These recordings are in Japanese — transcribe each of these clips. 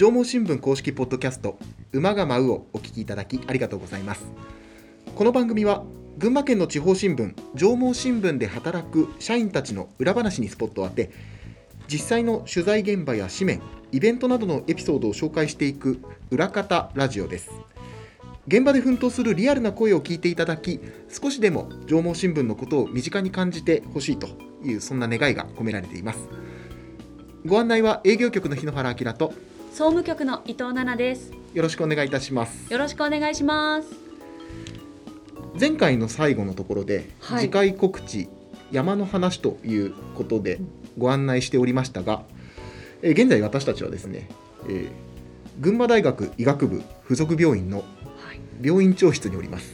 上毛新聞公式ポッドキャスト馬が舞うをお聞きいただきありがとうございます。この番組は群馬県の地方新聞上毛新聞で働く社員たちの裏話にスポットを当て実際の取材現場や紙面イベントなどのエピソードを紹介していく裏方ラジオです。現場で奮闘するリアルな声を聞いていただき少しでも上毛新聞のことを身近に感じてほしいというそんな願いが込められています。ご案内は営業局の日野原明と総務局の伊藤奈々です。よろしくお願いいたします。よろしくお願いします。前回の最後のところで、はい。次回告知山の話ということでご案内しておりましたが、えー現在私たちはですね、えー群馬大学医学部附属病院のはい。病院長室におります。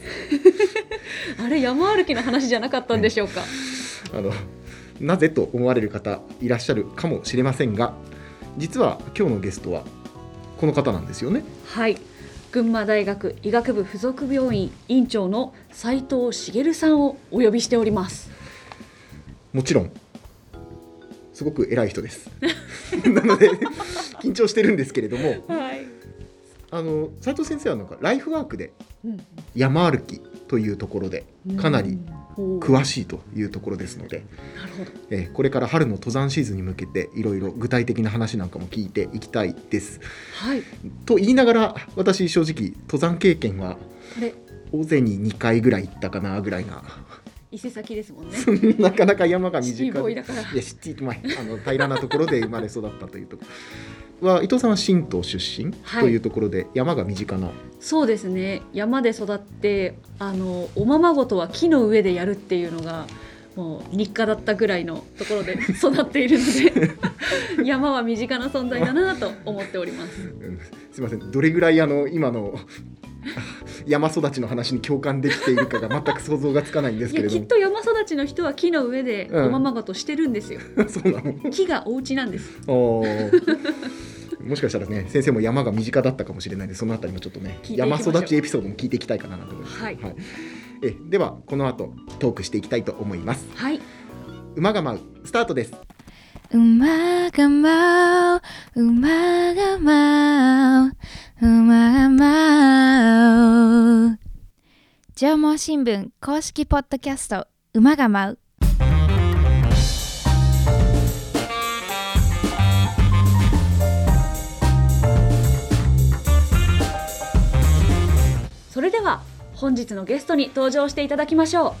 あれ山歩きの話じゃなかったんでしょうか、あのなぜと思われる方いらっしゃるかもしれませんが実は今日のゲストはこの方なんですよね。はい。群馬大学医学部附属病院院長の斉藤茂さんをお呼びしております。もちろんすごく偉い人です。なので緊張してるんですけれどもはい、あの斉藤先生はなんかライフワークでうん山歩きというところでかなり詳詳しいというところですので、えーこれから春の登山シーズンに向けていろいろ具体的な話なんかも聞いていきたいです。はい。と言いながら私正直登山経験はあれ？尾瀬に2回ぐらい行ったかなぐらいな伊勢崎ですもんね。なかなか山が短い。いやシティ、まあ、あの平らなところで生まれ育ったというとこ。ろは伊藤さんは神道出身はい。というところで、山が身近な。そうですね。山で育ってあのおままごとは木の上でやるっていうのがもう日課だったぐらいのところで 育っているので山は身近な存在だなと思っております。うんすみません。どれぐらいあの今の 山育ちの話に共感できているかが全く想像がつかないんですけれども。きっと山育ちの人は木の上でうんおままごとしてるんですよ、そうなの。木がお家なんです。おーもしかしたらね先生も山が身近だったかもしれないのでそのあたりもちょっとね山育ちエピソードも聞いていきたいかなと思います、はい。えではこの後トークしていきたいと思います。はい。馬が舞うスタートです。馬が舞う馬が舞う馬が舞う縄文新聞公式ポッドキャスト馬が舞うそれでは本日のゲストに登場していただきましょう。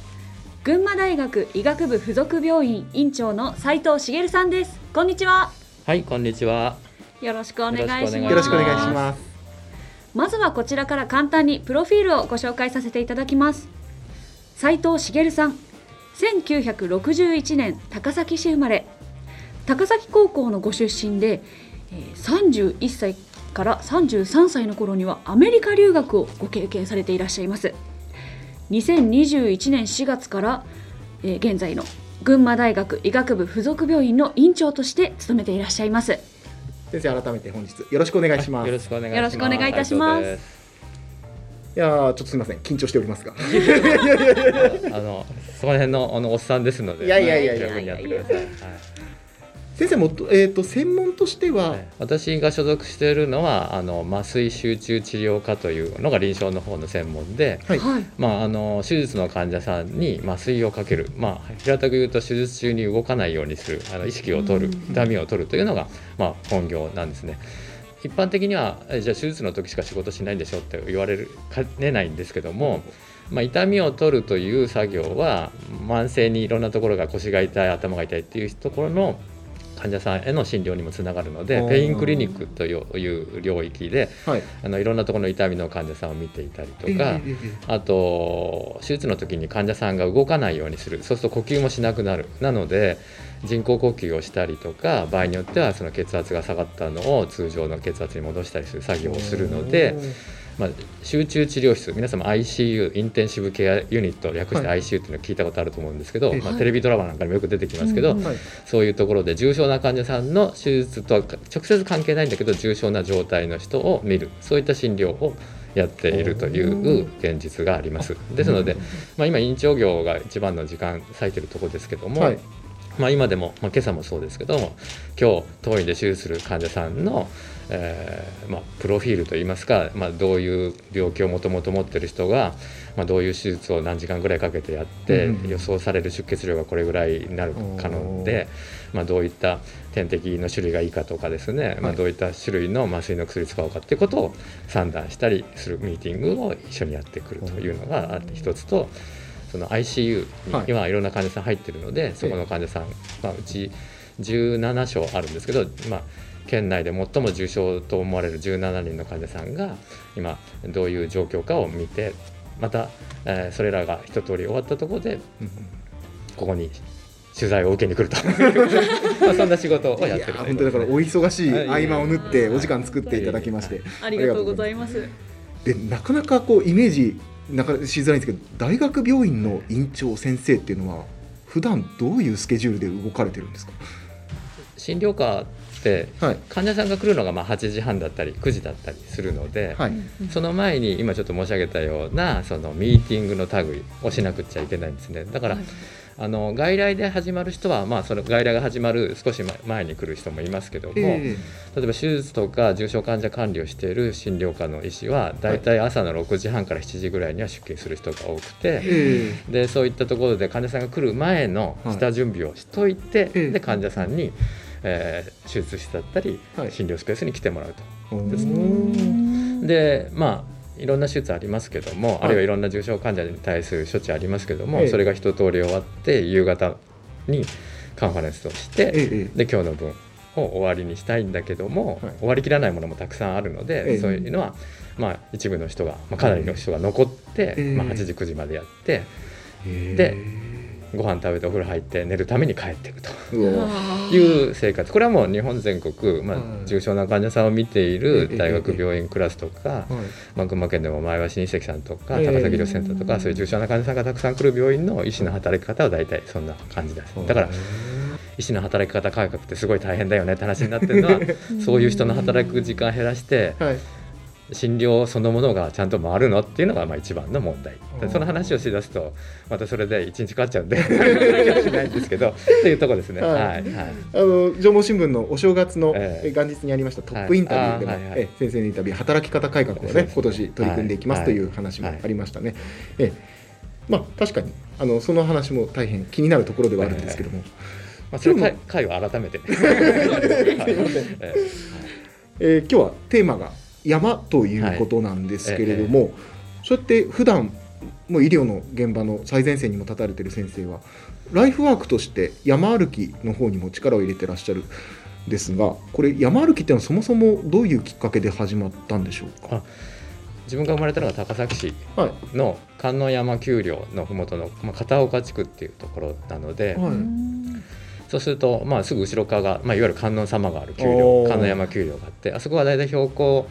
群馬大学医学部附属病院院長の斉藤茂さんです。こんにちは。はい、こんにちは。よろしくお願いします。よろしくお願いします。まずはこちらから簡単にプロフィールをご紹介させていただきます。斉藤茂さん1961年高崎市生まれ。高崎高校のご出身で、えー31歳から33歳の頃にはアメリカ留学をご経験されていらっしゃいます2021年4月から、えー現在の群馬大学医学部附属病院の院長として務めていらっしゃいます先生改めて本日よろしくお願いします、い、よろしくお願いします。よろしくお願いいたします斉藤ですやーちょっとすみません緊張しておりますが あの、その辺のあのおっさんですので。いやいやいやいや十分にやってください。はい先生もと,、えー、と専門としては、はい。私が所属しているのはあの麻酔集中治療科というのが臨床の方の専門で、はい。はい。まあ、あの手術の患者さんに麻酔をかける、まあ、平たく言うと手術中に動かないようにする。あの意識を取る。うん。痛みを取るというのが、まあ、本業なんですね。一般的にはえじゃあ手術の時しか仕事しないんでしょって言われるかねないんですけども、まあ、痛みを取るという作業は慢性にいろんなところが腰が痛い頭が痛いっていうところの患者さんへの診療にもつながるのでペインクリニックという領域ではい。あのいろんなところの痛みの患者さんを見ていたりとか、あと手術の時に患者さんが動かないようにする。そうすると呼吸もしなくなる。なので人工呼吸をしたりとか場合によってはその血圧が下がったのを通常の血圧に戻したりする作業をするので、まあ、集中治療室皆様 ICU インテンシブケアユニット略してはい。ICU っていうのを聞いたことあると思うんですけど、ええまあ、テレビドラマなんかにもよく出てきますけど、はい。そういうところで重症な患者さんの手術とは直接関係ないんだけど重症な状態の人を見るそういった診療をやっているという現実があります。ですので、まあ、今院長業が一番の時間割いてるところですけども、はいまあ、今でも、まあ、今朝もそうですけども今日当院で手術する患者さんの、えーまあ、プロフィールといいますか、まあ、どういう病気をもともと持ってる人が、まあ、どういう手術を何時間ぐらいかけてやって、うん予想される出血量がこれぐらいになる可能で、まあ、どういった点滴の種類がいいかとかですね、まあ、はいどういった種類の麻酔の薬使おうかっていうことを算段したりするミーティングを一緒にやってくるというのがあって一つと。その ICU はい。に今いろんな患者さん入ってるので、そこの患者さん、まあ、うち17床あるんですけど、まあ、県内で最も重症と思われる17人の患者さんが今どういう状況かを見てまた、えーそれらが一通り終わったところでここに取材を受けに来ると。まあそんな仕事をやってる。いや本当だからお忙しい合間を縫ってお時間作っていただきましてありがとうございます。でなかなかこうイメージなかなかしづらいんですけど大学病院の院長先生っていうのは普段どういうスケジュールで動かれてるんですか？診療科ってはい。患者さんが来るのがまあ8時半だったり9時だったりするので、はい。その前に今ちょっと申し上げたようなそのミーティングの類をしなくっちゃいけないんですね。だから、はいあの外来で始まる人は、まあ、その外来が始まる少し前前に来る人もいますけども、え例えば手術とか重症患者管理をしている診療科の医師はだい。たい朝の6時半から7時ぐらいには出勤する人が多くえて。えでそういったところで患者さんが来る前の下準備をしといて、ええ。で患者さんに、えー手術室だったり、はい。診療スペースに来てもらうと。おー。です。ねでまあいろんな手術ありますけども、い。あるいはいろんな重症患者に対する処置ありますけども、ええ。それが一通り終わって夕方にカンファレンスをして、ええで今日の分を終わりにしたいんだけども、はい。終わりきらないものもたくさんあるので、ええ。そういうのは、まあ、一部の人が、まあ、かなりの人が残って、ええ。まあ、8時9時までやってえ。でご飯食べてお風呂入って寝るために帰っていくと。いう生活。これはもう日本全国、まはいあ、重症な患者さんを見ていえるえ大学病院クラスとか、群馬県でも前橋日赤さんとかええ高崎医療センターとか、そういう重症な患者さんがたくさん来る病院の医師の働き方は大体そんな感じですだから医師の働き方改革ってすごい大変だよねって話になってるのは そういう人の働く時間減らしてはい診療そのものがちゃんと回るのっていうのがまあ一番の問題。その話をしだすとまたそれで一日かかっちゃうんでしないんですけどっていうところですね。ははいいはい。あの縄文新聞のお正月の、ええ。え元日にありましたトップインタビューでも、はいはい。先生のインタビュー働き方改革をねね。今年取り組んでいきます、はいとい。う話もありましたね。ええ。まあ確かにあのその話も大変気になるところではあるんですけども、まあ、それ回回を改めて。すいません。え えー今日はテーマが山ということなんですけれども、そうやって普段もう医療の現場の最前線にも立たれている先生はライフワークとして山歩きの方にも力を入れてらっしゃるんですがこれ山歩きっていうのはそもそもどういうきっかけで始まったんでしょうか？自分が生まれたのが高崎市はいの観音山丘陵の麓の、まあ、片岡地区っていうところなので、はい。そうすると、まあ、すぐ後ろ側が、まあ、いわゆる観音様がある丘陵観音山丘陵があってあそこは大体標高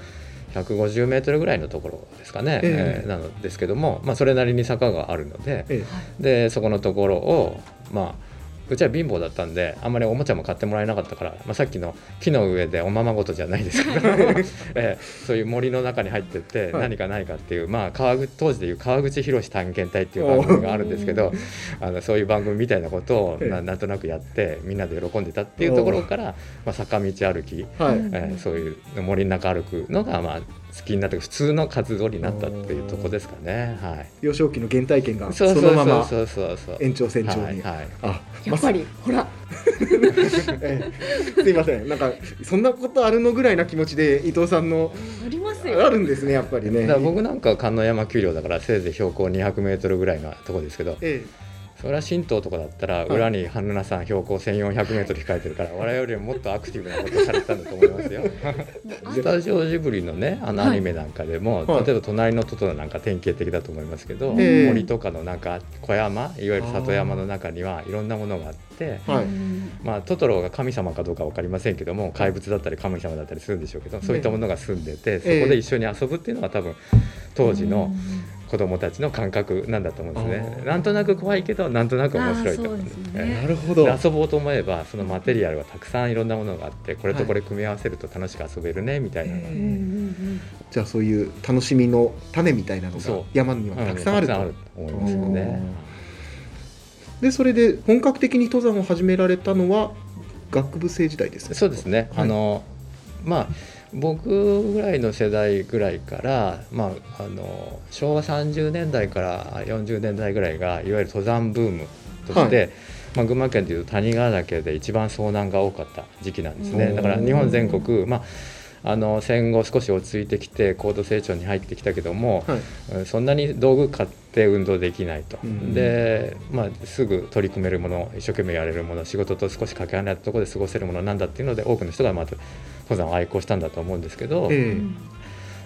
150メートルぐらいのところですかね、ええ。えーなのですけども、まあ、それなりに坂があるので。え。でそこのところをまあうちは貧乏だったんであんまりおもちゃも買ってもらえなかったから、まあ、さっきの木の上でおままごとじゃないですけど、えーそういう森の中に入ってってはい。何かないかっていう、まあ、川口当時でいう川口博探検隊っていう番組があるんですけど あのそういう番組みたいなことをええ。ななんとなくやってみんなで喜んでたっていうところから、まあ、坂道歩き、えはい、えーそういう森の中歩くのが、まあ、好きになって普通の活動になったっていうところですかね。はい。幼少期の原体験がそそうそうのままそう。そうそう延長線上に、はい。はいあやっぱりほら。ええ。すいません。なんかそんなことあるのぐらいな気持ちで伊藤さんのありますよ。あるんですねやっぱりね。僕なんかは観音山丘陵だからせいぜい標高200メートルぐらいのとこですけど。えそれは神道とかだったらい。裏に半沼さん標高1400メートル控えてるから 我々よりももっとアクティブなことされてたんだと思いますよ。スタジオジブリのねあのはい。アニメなんかでも、はい。例えば「隣のトトロ」なんか典型的だと思いますけど、ええ。森とかのなんか小山いわゆる里山の中にはいろんなものがあって。まあ、トトロが神様かどうか分かりませんけども怪物だったり神様だったりするんでしょうけどそういったものが住んでてそこで一緒に遊ぶっていうのは多分当時の子供たちの感覚なんだと思うんですね。なんとなく怖いけどなんとなく面白いと思う。あーそうですね。えなるほど。で遊ぼうと思えばそのマテリアルはたくさんいろんなものがあってこれとこれ組み合わせると楽しく遊べるねみたいな。じゃあそういう楽しみの種みたいなのがそう。山にはたくさんあると、たくさんあると思いますよね。でそれで本格的に登山を始められたのは学部生時代ですかそうですね、はい。あのまあ僕ぐらいの世代ぐらいから、まあ、あの昭和30年代から40年代ぐらいがいわゆる登山ブームとして、はまあ、群馬県でいうと谷川岳で一番遭難が多かった時期なんですね。だから日本全国、まあ、あの戦後少し落ち着いてきて高度成長に入ってきたけども、はい。うんそんなに道具買って運動できないと、うん。で、まあ、すぐ取り組めるもの一生懸命やれるもの仕事と少しかけ離れたところで過ごせるものなんだっていうので多くの人がまず登山を愛好したんだと思うんですけど、え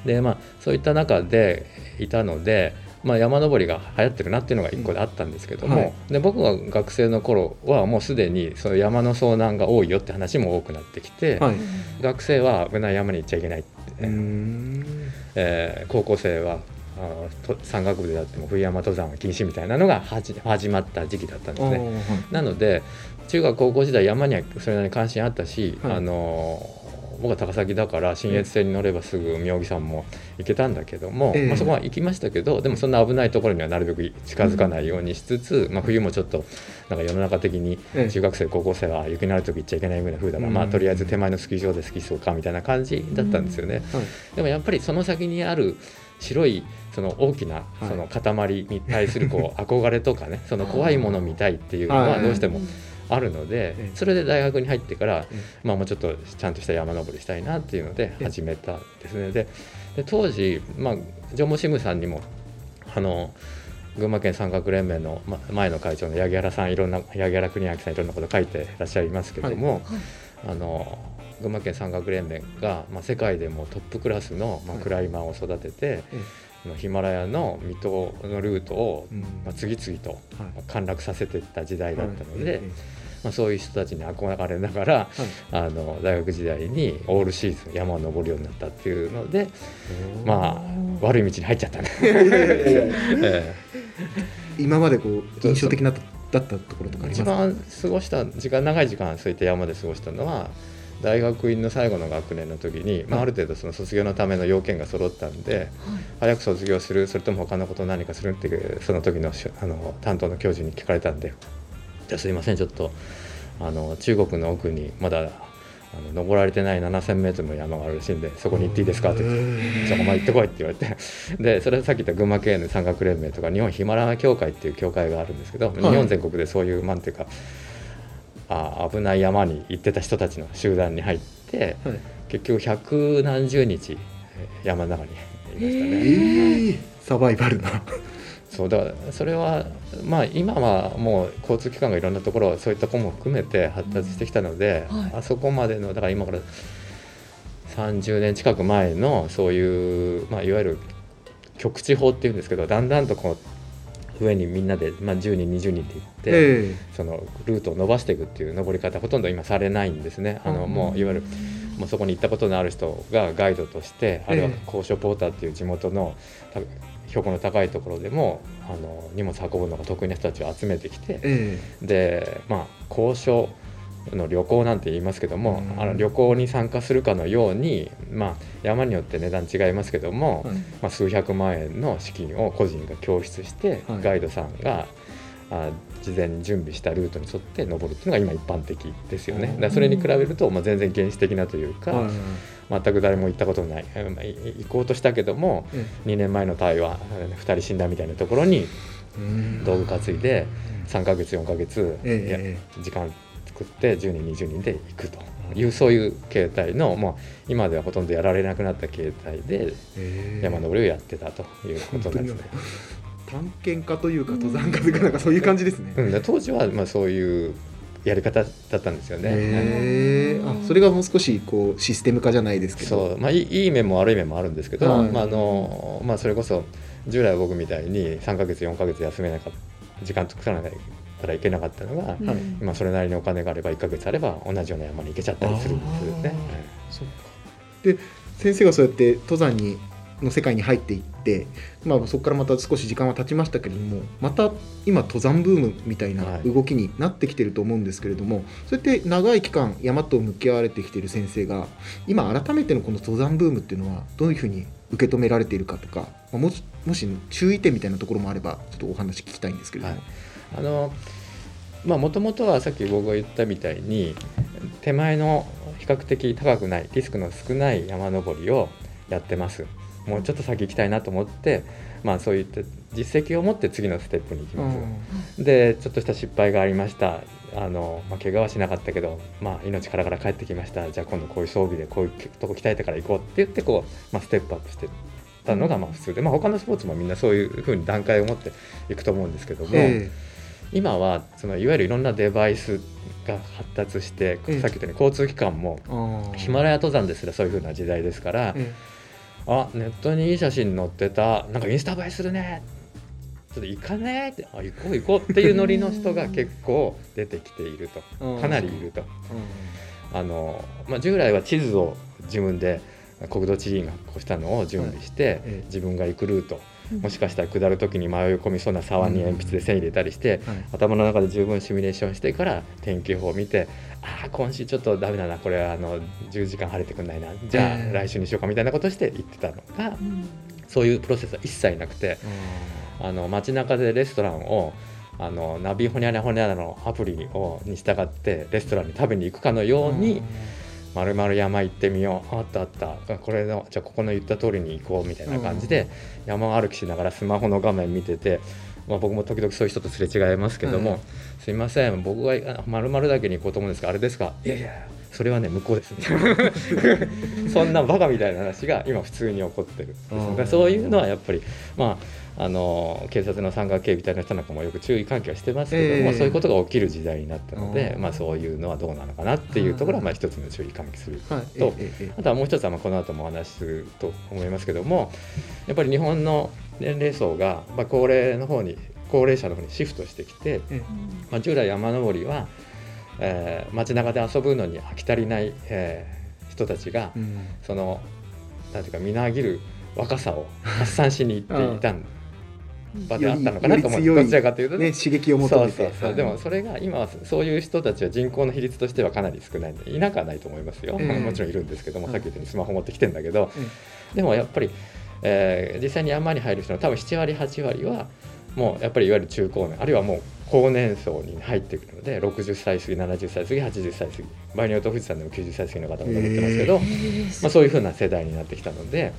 でまあ、そういった中でいたので、まあ、山登りが流行ってるなっていうのが一個であったんですけども、うん。はい。で僕が学生の頃はもうすでにその山の遭難が多いよって話も多くなってきて、えはい。学生は危ない山に行っちゃいけないって、うーん。えー高校生はあのと山岳部であっても冬山登山は禁止みたいなのがはじ始まった時期だったんですね。はい。なので中学高校時代山にはそれなりに関心あったし、はい。あの僕は高崎だから信越線に乗ればすぐ妙義山も行けたんだけども、ええ。まあ、そこは行きましたけどでもそんな危ないところにはなるべく近づかないようにしつつ、まあ、冬もちょっとなんか世の中的にええ。中学生高校生は雪のある時行っちゃいけないぐらい風だから、うん。まあ、とりあえず手前のスキー場でスキーしようかみたいな感じだったんですよね。はい。でもやっぱりその先にある白いその大きなはい。その塊に対するこう 憧れとかねその怖いものを見たいっていうのははい。どうしてもあるのでええ。それで大学に入ってからえまあもうちょっとちゃんとした山登りしたいなっていうのでええ。始めたんですね。でで当時まあ縄文新聞さんにもあの群馬県山岳連盟のま前の会長の八木原さんいろんな八木原邦明さんいろんなこと書いてらっしゃいますけども、あの群馬県山岳連盟が、まあ、世界でもトップクラスの、まあ、はい。クライマーを育てて、ヒマラヤの未踏のルートを、うん。まあ、次々と陥落させていった時代だったので、はい。えまあ、そういう人たちに憧れながらえはい。あの大学時代にオールシーズン山を登るようになったっていうのでまあ悪い道に入っちゃったね。え今までこう印象的なだったところとか一番過ごした時間長い時間そういった山で過ごしたのは大学院の最後の学年の時に、まあ、ある程度その卒業のための要件が揃ったんで、早く卒業するそれとも他のことを何かするっていうその時のしあの担当の教授に聞かれたんで「じゃあすいませんちょっとあの中国の奥にまだあの登られてない7,000メートルの山があるらしいんでそこに行っていいですか?」って言って。じゃあお前行ってこいって言われて でそれはさっき言った群馬県の山岳連盟とか日本ヒマラヤ協会っていう協会があるんですけど、日本全国でそういうなんていうかあ危ない山に行ってた人たちの集団に入ってはい結局百何十日えー山の中にいましたね。ええサバイバルなそうだからそれはまあ今はもう交通機関がいろんなところそういった子も含めて発達してきたので、うんはい。あそこまでのだから今から30年近く前のそういう、まあ、いわゆる局地法っていうんですけどだんだんとこう上にみんなで、まあ、10人20人で行って、えそのルートを伸ばしていくっていう登り方ほとんど今されないんですね。あ。のもういわゆるもうそこに行ったことのある人がガイドとしてあるいはええ。高所ポーターっていう地元のた標高の高いところでもあの荷物運ぶのが得意な人たちを集めてきてええ。でまあ高所の旅行なんて言いますけども、うん。あの旅行に参加するかのように、まあ、山によって値段違いますけども、はい。まあ、数百万円の資金を個人が供出して、はい。ガイドさんがあ事前に準備したルートに沿って登るっていうのが今一般的ですよね。だそれに比べると、まあ、全然原始的なというか、はい全く誰も行ったことのない、行こうとしたけどもえ2年前の台湾2人死んだみたいなところに道具担いで3ヶ月4ヶ月、え時間作って10人20人で行くというそういう形態の、まあ、今ではほとんどやられなくなった形態でええ。山登りをやってたということなんですね。探検家というか登山家というかなんかそういう感じですね。うん、で当時はまあそういうやり方だったんですよね。へえあそれがもう少しこうシステム化じゃないですけど。そう。まあ、いいいい面も悪い面もあるんですけど、はい。まああのまあ、それこそ従来は僕みたいに3ヶ月4ヶ月休めなかった時間作らないからいけなかったのが、はい。今それなりにお金があれば1ヶ月あれば同じような山に行けちゃったりするんですよね。そうか。で先生がそうやって登山にの世界に入っていって、まあ、そこからまた少し時間は経ちましたけれどもまた今登山ブームみたいなはい。動きになってきてると思うんですけれども、そうやって長い期間山と向き合われてきている先生が今改めてのこの登山ブームっていうのはどういうふうに受け止められているかとか、まあもしもし注意点みたいなところもあればちょっとお話聞きたいんですけれども。はい。あのまあもともとはさっき僕が言ったみたいに手前の比較的高くないリスクの少ない山登りをやってますもうちょっと先行きたいなと思ってまあそういった実績を持って次のステップに行きます、でちょっとした失敗がありました。あの、まあ、怪我はしなかったけど、まあ、命からから帰ってきました。じゃあ今度こういう装備でこういうとこ鍛えてから行こうって言ってこう、まあ、ステップアップしてたのがまあ普通で、まあ、他のスポーツもみんなそういうふうに段階を持っていくと思うんですけども、え今はそのいわゆるいろんなデバイスが発達して、ええ。さっき言ったように交通機関もヒマラヤ登山ですらそういうふうな時代ですから、えあネットにいい写真載ってた。なんかインスタ映えするね。ちょっと行かねって。あ行こう行こうっていうノリの人が結構出てきていると。えかなりいると。うあの、まあ、従来は地図を自分で国土地理院がこうしたのを準備して、ええ。自分が行くルートもしかしたら下る時に迷い込みそうな沢に鉛筆で線入れたりして、頭の中で十分シミュレーションしてから天気予報を見てああ今週ちょっとダメだなこれあの10時間晴れてくんないなじゃあええ。来週にしようかみたいなことして言ってたのがうん。そういうプロセスは一切なくてあの街中でレストランをあのナビホニャラホニャラのアプリをに従ってレストランに食べに行くかのようにまるまる山行ってみようあったあったこれのじゃあここの言った通りに行こうみたいな感じで山歩きしながらスマホの画面見てて、まあ、僕も時々そういう人とすれ違いますけども、うんすいません僕がまるまるだけに行こうと思うんですがあれですかいやいやそれはね向こうです そんなバカみたいな話が今普通に起こってるんですうん。だからそういうのはやっぱりまああの警察の山岳警備隊の人なんかもよく注意喚起はしてますけども、え。えそういうことが起きる時代になったので、うん。まあ、そういうのはどうなのかなっていうところはまあ一つの注意喚起するはい。とあとはもう一つはまあこの後もお話しすると思いますけどもやっぱり日本の年齢層がまあ高齢の方に高齢者の方にシフトしてきて、えまあ、従来山登りは、えー街中で遊ぶのに飽き足りない、えー人たちがうん。そのなんていうかみなぎる若さを発散しに行っていたん 場であったのかなと思どちらかというとね。刺激を求そうめて。そうそう、はい。でもそれが今はそういう人たちは人口の比率としてはかなり少ない。のでいなくはないと思いますよ、ええ。もちろんいるんですけども、はい。さっき言ったようにスマホ持ってきてんだけど、えでもやっぱり、えー実際に山に入る人の多分7割8割はもうやっぱりいわゆる中高年あるいはもう高年層に入ってくるので60歳過ぎ70歳過ぎ80歳過ぎ。場合によると富士山でも90歳過ぎの方も登ってますけど、まあ、そういうふうな世代になってきたので、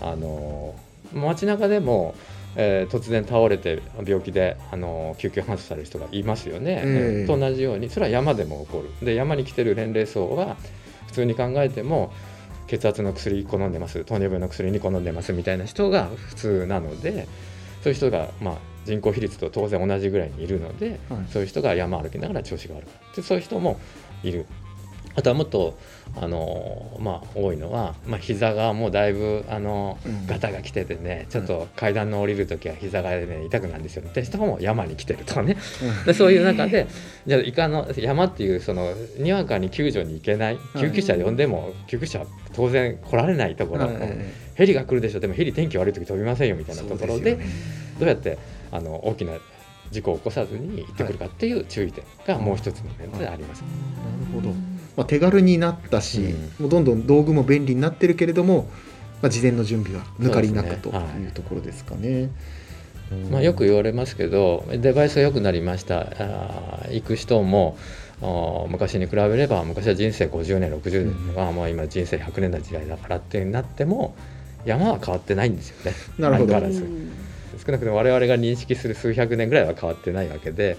あの街中でも、えー突然倒れて病気で、あの救急搬送される人がいますよね。ええと同じようにそれは山でも起こる。で山に来てる年齢層は普通に考えても血圧の薬1個飲んでます糖尿病の薬2個飲んでますみたいな人が普通なのでそういう人が、まあ、人口比率と当然同じぐらいにいるので、はいそういう人が山歩きながら調子が悪くなってそういう人もいる。あとはもっとあの、まあ、多いのは、まあ、膝がもうだいぶあの、うん。ガタが来ててねちょっと階段の降りる時は膝が、ね、痛くなるんですよ。って人も山に来てるとかね。でそういう中でじゃあいかの山っていうそのにわかに救助に行けない救急車呼んでも救急車は当然来られないところ、ヘリが来るでしょ。でもヘリ天気悪い時飛びませんよみたえいなところでどうやってあの大きな事故を起こさずに行ってくるかっていう注意点がもう一つの面であります。なるほど、まあ、手軽になったし、うん。もうどんどん道具も便利になってるけれども、まあ、事前の準備は抜かりなくとい。いうところですかね。うん。まあ、よく言われますけどデバイスが良くなりました。あー行く人も昔に比べれば昔は人生50年60年が、まあ、今人生100年の時代だからってなっても山は変わってないんですよね。なるほど。相変わらず。少なくとも我々が認識する数百年ぐらいは変わってないわけで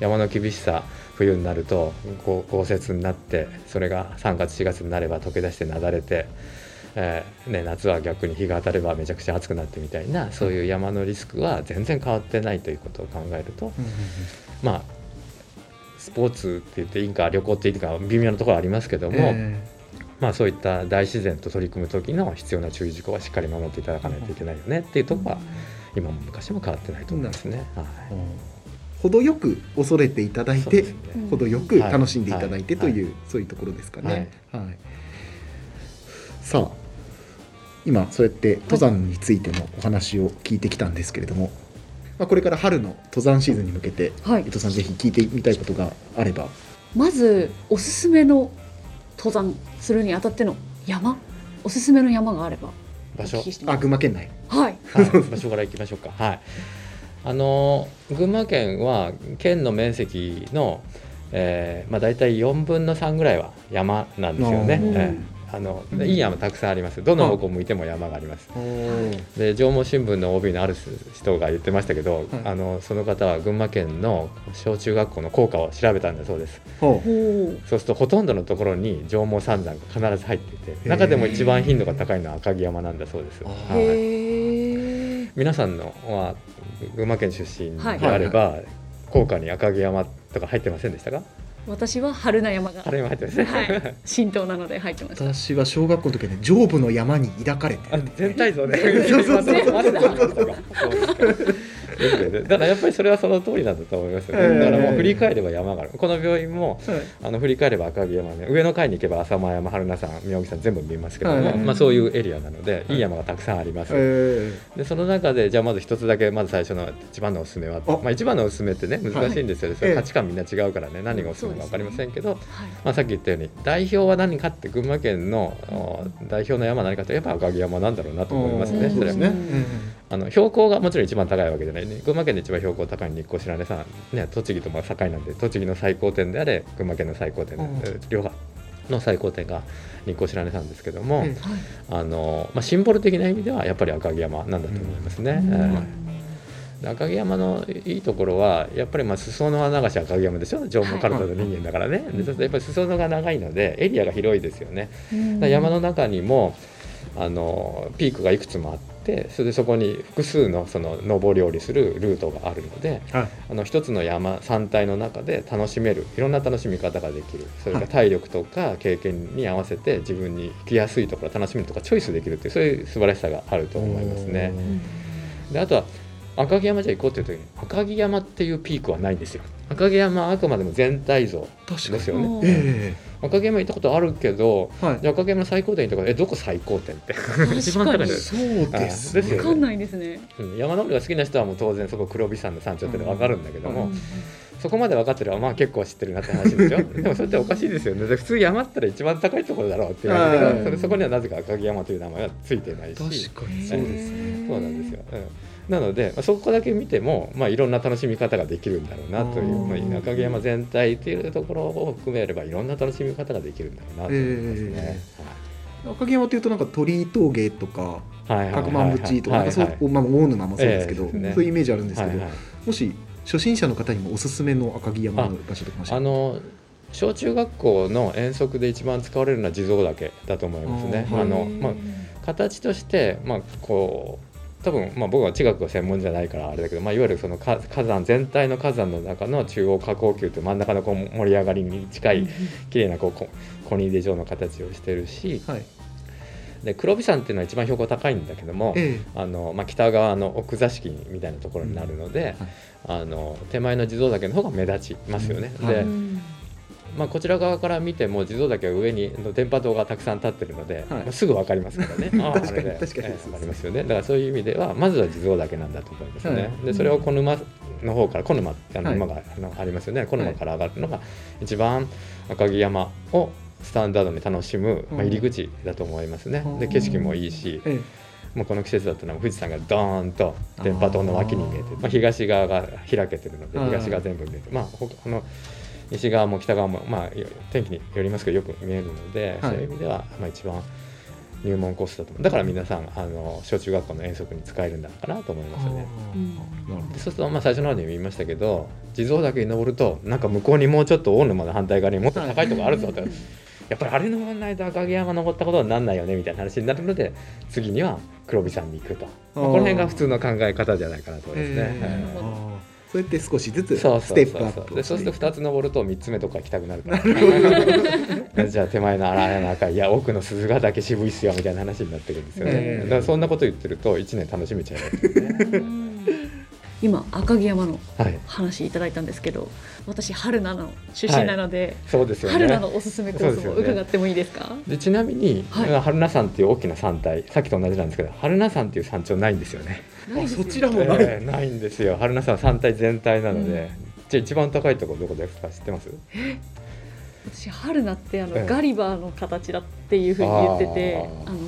山の厳しさ冬になるとこう豪雪になってそれが3月4月になれば溶け出してなだれて、えーね、夏は逆に日が当たればめちゃくちゃ暑くなってみたいなそういう山のリスクは全然変わってないということを考えるとまあスポーツって言っていいんか旅行っていいか微妙なところありますけどうんも、えまあ、そういった大自然と取り組む時の必要な注意事項はしっかり守っていただかないといけないよねっていうところは今も昔も変わってないと思いますね。はい。えうん程よく恐れていただいて、ね。程よく楽しんでいただいてはい。という、そういうところですかね。はい。はい。さあ今そうやって登山についてのお話を聞いてきたんですけれども、まあ、これから春の登山シーズンに向けてはい。伊藤さんぜひ聞いてみたいことがあれば。まずおすすめの登山するにあたっての山？おすすめの山があればお場所あ群馬県内。はい。はい、場所から行きましょうか。はい。あの群馬県は県の面積の、えーまあ、大体4分の3ぐらいは山なんですよね。うんええあのいい山たくさんあります。どの方向向いても山があります。で縄文新聞の OB のある人が言ってましたけど、あのその方は群馬県の小中学校の校歌を調べたんだそうです。そうするとほとんどのところに縄文三山が必ず入っていてー中でも一番頻度が高いのは赤城山なんだそうです。はいへえ皆さんのは群馬県出身はいであれば、校歌に赤城山とか入ってませんでしたか？私は春名山があれも入ってますね。はい。神道なので入ってました私は小学校の時はね上部の山に抱かれてあ全体像ね。そうそうそうそうだからやっぱりそれはその通りなんだと思いますよね。ええ。だからもう振り返れば山がある。この病院もはいあの振り返れば赤城山ね。上の階に行けば浅間山春名山妙義山全部見えますけども、はい。まあそういうエリアなのでい。い山がたくさんあります。えでその中でじゃあまず一つだけまず最初の一番のおすすめはあ。まあ一番のおすすめってね難しいんですよ、それええ。価値観みんな違うからね。何がおすすめか分かりませんけど、はい。まあ、さっき言ったように代表は何かって群馬県のお代表の山は何かってやっぱ赤城山なんだろうなと思いますね。うん。それはね。うんあの標高がもちろん一番高いわけじゃないね。群馬県で一番標高高い日光白根山、ね、栃木とまあ境なんで栃木の最高点であれ群馬県の最高点で、うん。えー両方の最高点が日光白根山ですけども、ええはい。あのまあ、シンボル的な意味ではやっぱり赤城山なんだと思いますね。うん。えー赤城山のいいところはやっぱりまあ裾野が流し赤城山でしょ？縄文カルタの人間だからね、でそうするとやっぱり裾野が長いのでエリアが広いですよね。山の中にもあのピークがいくつもあってそれでそこに複数のその上り下りするルートがあるのではい。あの一つの山山体の中で楽しめるいろんな楽しみ方ができる。それから体力とか経験に合わせて自分に行きやすいところ楽しめるとかチョイスできるっていうそういう素晴らしさがあると思いますね。であとは赤城山じゃ行こうっていう時に赤城山っていうピークはないんですよ。赤城山はあくまでも全体像ですよね。赤城山行ったことあるけどえはい。じゃあ赤城山の最高点とかえどこ最高点って。そうですあですよね。わかんないですね。うん。山登りが好きな人はもう当然そこ黒部山の山頂って分かるんだけども、うん。そこまで分かってればまあ結構知ってるなって話でしょ？でもそれっておかしいですよね。で普通山ったら一番高いところだろうって言われるけはいどそれそこにはなぜか赤城山という名前はついてないし。確かにそうですね。そうなんですよ、うんなので、まあ、そこだけ見ても、まあ、いろんな楽しみ方ができるんだろうなという、うん。まあ、赤城山全体っていうところを含めればいろんな楽しみ方ができるんだろうなと思いますね。赤城山というとなんか鳥居峠とかはいはいはいはい。百万淵とかなんかそうはいはいまあ大沼もそうですけどええそういうイメージあるんですけどはいはい。もし初心者の方にもおすすめの赤城山の場所とかあの小中学校の遠足で一番使われるのは地蔵岳だと思いますね。あのまあ、形として、まあ、こう多分、まあ、僕は地学が専門じゃないからあれだけど、まあ、いわゆるその火火山全体の火山の中の中央火口球という真ん中のこう盛り上がりに近い綺麗なこうこコニーデ状の形をしてるしはいで黒部山っていうのは一番標高高いんだけども、えあのまあ、北側の奥座敷みたいなところになるので、あの手前の地蔵岳の方が目立ちますよね。うん。で、はいまあ、こちら側から見ても地蔵岳は上にの電波塔がたくさん立ってるので、はい。まあ、すぐ分かりますからね。確かにあれだよ確かにええわかりますよね。だからそういう意味ではまずは地蔵岳なんだと思いますね、はい。でそれを小沼の方から小沼ってあのはい。今があのありますよね。小沼から上がるのが一番赤城山をスタンダードに楽しむ、まあ、入り口だと思いますね、うん。で景色もいいし、えもうこの季節だったら富士山がドーンと電波塔の脇に見えてまあ、東側が開けてるのではい。東側全部見えて、まあ、他の西側も北側も、まあ、天気によりますけどよく見えるので、はい。そういう意味では、まあ、一番入門コースだと思うだから皆さんあの小中学校の遠足に使えるんだかなと思いますよね。でそうすると、まあ、最初の方にも言いましたけど地蔵岳に登るとなんか向こうにもうちょっと大沼の反対側にもっと高いところあるぞと、やっぱりあれ登らないと赤城山登ったことにならないよねみたいな話になるので次には黒部山に行くと、まあ、この辺が普通の考え方じゃないかなと思いますね。ええはいそうやって少しずつステップアップでそうすると2つ登ると3つ目とか行きたくなるから。じゃあ手前の荒れの赤いいや奥の鈴ヶ岳渋いっすよみたいな話になってくるんですよね、ええ。だからそんなこと言ってると1年楽しめちゃいますよね。今赤城山のはい。話いただいたんですけど私春菜の出身なので、そうですよね。春菜のおすすめコースもそうですよね。伺ってもいいですか？でちなみに、はい。春名山っていう大きな山体さっきと同じなんですけど春名山っていう山頂ないんですよね。ないですよそちらもない。えーないんですよ。春名山は山体全体なので、じゃあ一番高いところどこですか知ってます？私春菜ってあの、ええ。ガリバーの形だっていうふうに言っててあの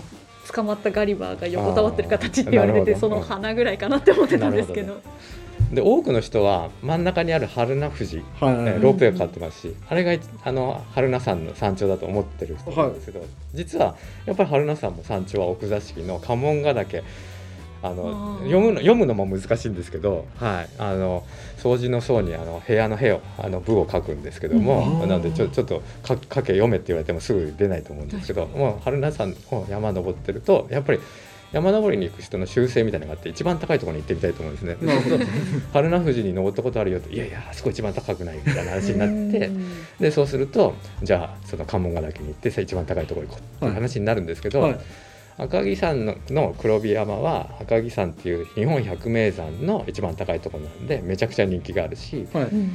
捕まったガリバーが横たわってる形って言われててその花ぐらいかなって思ってたんですけど。なるで多くの人は真ん中にある春名富士、はいえーロープウェイがかかってますし、あれがいあの春名山の山頂だと思ってる人なんですけど、実はやっぱり春名山も山頂は奥座敷の家紋が岳あの読むの読むのも難しいんですけど、はい、あの掃除の層にあの部屋の部をあの部を書くんですけども、うんなのでちょちょっと書書け読めって言われてもすぐ出ないと思うんですけどもう春名山を山登ってるとやっぱり山登りに行く人の習性みたいなのがあって一番高いところに行ってみたいと思うんですね。なるほど。春名富士に登ったことあるよっていやいやあそこ一番高くないみたいな話になってうんでそうするとじゃあその関門ヶ岳に行ってさ一番高いところに行こうって話になるんですけど、はい赤城山のの黒部山は赤城山っていう日本百名山の一番高いところなんでめちゃくちゃ人気があるしはい。うん。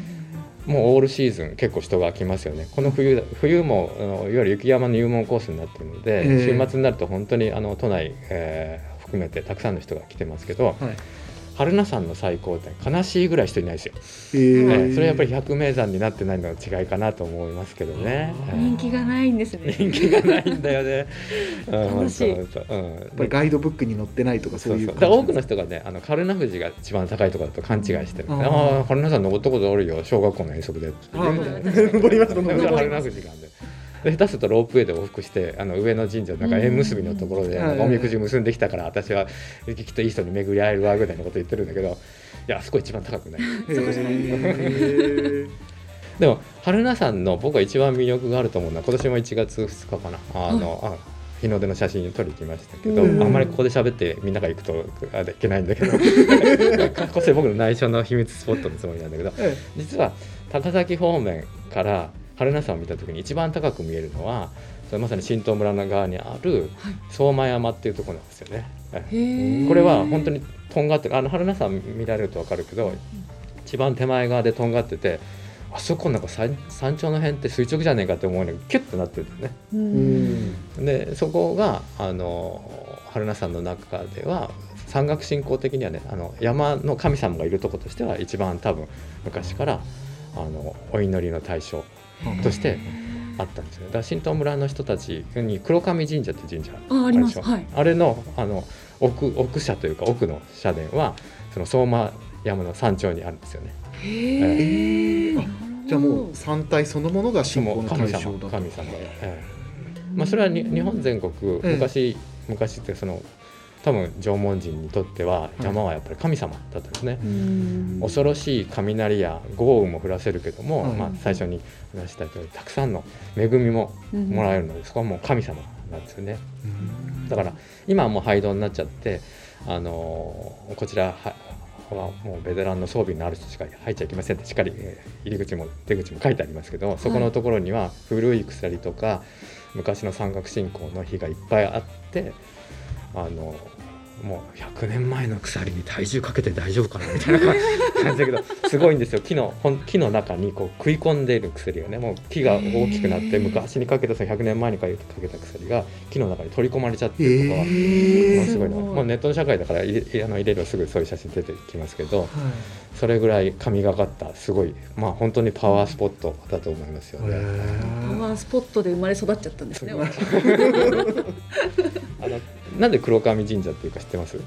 もうオールシーズン結構人が来ますよね。この冬冬もあのいわゆる雪山の入門コースになってるので、ええ。週末になると本当にあの都内、えー含めてたくさんの人が来てますけど、はい春名山の最高点悲しいぐらい人いないですよ、えー。ええそれはやっぱり百名山になってないのの違いかなと思いますけどね、ええ人気がないんですね。人気がないんだよね。うん。楽しい。うん。やっぱりガイドブックに載ってないとかそういうそうそう。だか？ら多くの人人がねあのカルナ富士が一番高いところだと勘違いしてる、うん。ああカルナ山登ったことあるよ。小学校の遠足で登ります登ります。カ下手するとロープウェイで往復してあの上の神社なん。か縁結びのところでおみくじ結んできたから私はきっといい人に巡り会えるわぐらいのこと言ってるんだけどいやあそこ一番高くない。でも春名山の僕は一番魅力があると思うのは今年も1月2日かな。あの、あ。日の出の写真撮りに行きましたけど、うん。あんまりここで喋ってみんなが行くとあいけないんだけど。こそれ僕の内緒の秘密スポットのつもりなんだけど。え。実は高崎方面から春名山を見た時に一番高く見えるのはそれまさに新東村の側にあるはい相馬山っていうところなんですよね。これは本当にとんがってるあの春名山見られると分かるけど一番手前側でとんがっててあそこなんか山山頂の辺って垂直じゃねえかって思うのにキュッとなってるんだよね。でそこがあの春名山の中では山岳信仰的にはねあの山の神様がいるところとしては一番多分昔からあのお祈りの対象としてあったんですよ。だ新東村の人たちに黒神神社って神社ああります。はい。あれのあの奥奥社というか奥の社殿はその相馬山の山頂にあるんですよね。へえ。あじゃあもう三体そのものが信仰の対象だと神様で、ええまあそれはに日本全国ええ昔、昔ってその多分縄文人にとっては山はやっぱり神様だったんですね。うん。恐ろしい雷や豪雨も降らせるけども、はいまあ、最初に話した通りたくさんの恵みももらえるので、そこはもう神様なんですよね。うん。だから今はもう廃道になっちゃって、あのーこちらははもうベテランの装備のある人しか入っちゃいけませんってしっかり、えー入り口も出口も書いてありますけどそこのところには古い鎖とか昔の山岳信仰の碑がいっぱいあってあのもう100年前の鎖に体重かけて大丈夫かなみたいな感じだけど すごいんですよ。木の木の中にこう食い込んでいる薬がねもう木が大きくなって昔にかけたその100年前にかけた薬が木の中に取り込まれちゃってるとかすごいの。すごい。まあ、ネットの社会だから入れあの入れればすぐそういう写真出てきますけどはい。それぐらい神がかったすごいまあ本当にパワースポットだと思いますよね。パワースポットで生まれ育っちゃったんですね。私 あのなんで黒神神社っていうか知ってます？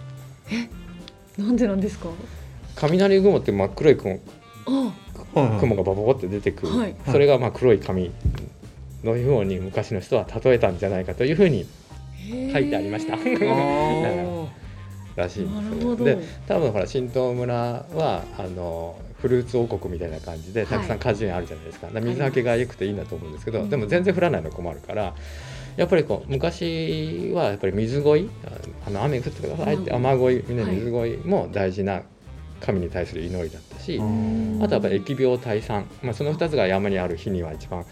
なんでなんですか？雷雲って真っ黒い雲。雲がバババって出てくる、はい。それがまあ黒い紙のように昔の人は例えたんじゃないかというふうにあ。書いてありました。らしいんなです。で多分ほら新東村はあのフルーツ王国みたいな感じでたくさん果樹園あるじゃないですか,、だから水はけが良くていいんだと思うんですけど、うん。でも全然降らないの困るからやっぱりこう昔はやっぱり水乞いあの雨降ってくださいってうん雨乞い、ね、はい水乞いも大事な神に対する祈りだったし、うん。あとはやっぱり疫病退散、まあ、その2つが山にある日には一番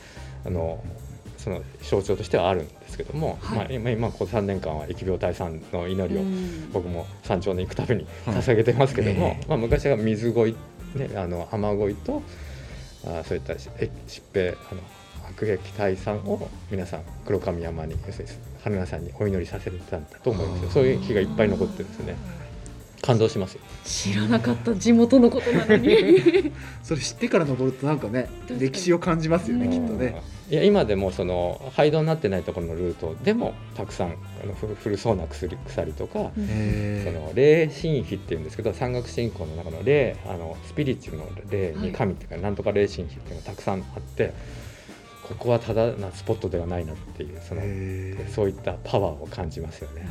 あのその象徴としてはあるんですけども、はい。まあ、今今ここ3年間は疫病退散の祈りをうん。僕も山頂に行くたびにはい。捧げてますけども、ええ。まあ、昔は水乞い、ね、あの雨乞いとあそういった疾病あの悪疫退散を皆さん黒神山に要するに春名さんにお祈りさせてたんだと思いますよ。そういう日がいっぱい残ってるんですよね。感動しますよ。知らなかった地元のことなのに。それ知ってから登るとなんかね歴史を感じますよねきっとね。いや今でもその廃道になってないところのルートでもたくさんあのふ古そうな薬鎖とか、その霊神秘っていうんですけど山岳信仰の中の霊あのスピリチュアルの霊に神っていうか、なんとか霊神秘っていうのがたくさんあってここはただなスポットではないなっていうそのそういったパワーを感じますよね。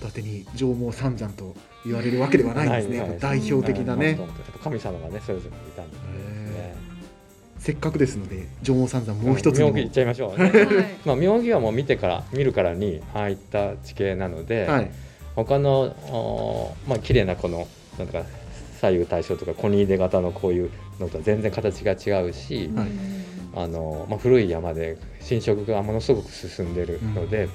伊達に上毛三山と言われるわけではないんですね。やっぱ代表的なね。神様がねそれぞれいたんで、へね。せっかくですので上毛三山もう一つの妙義いっちゃいましょう、ね。はい。まあ妙義はもう見てから見るからにああいった地形なので、はい。他のおまあ綺麗なこのなんとか左右対称とかコニーデ型のこういうのとは全然形が違うし、はい。あのまあ、古い山で侵食がものすごく進んでるので、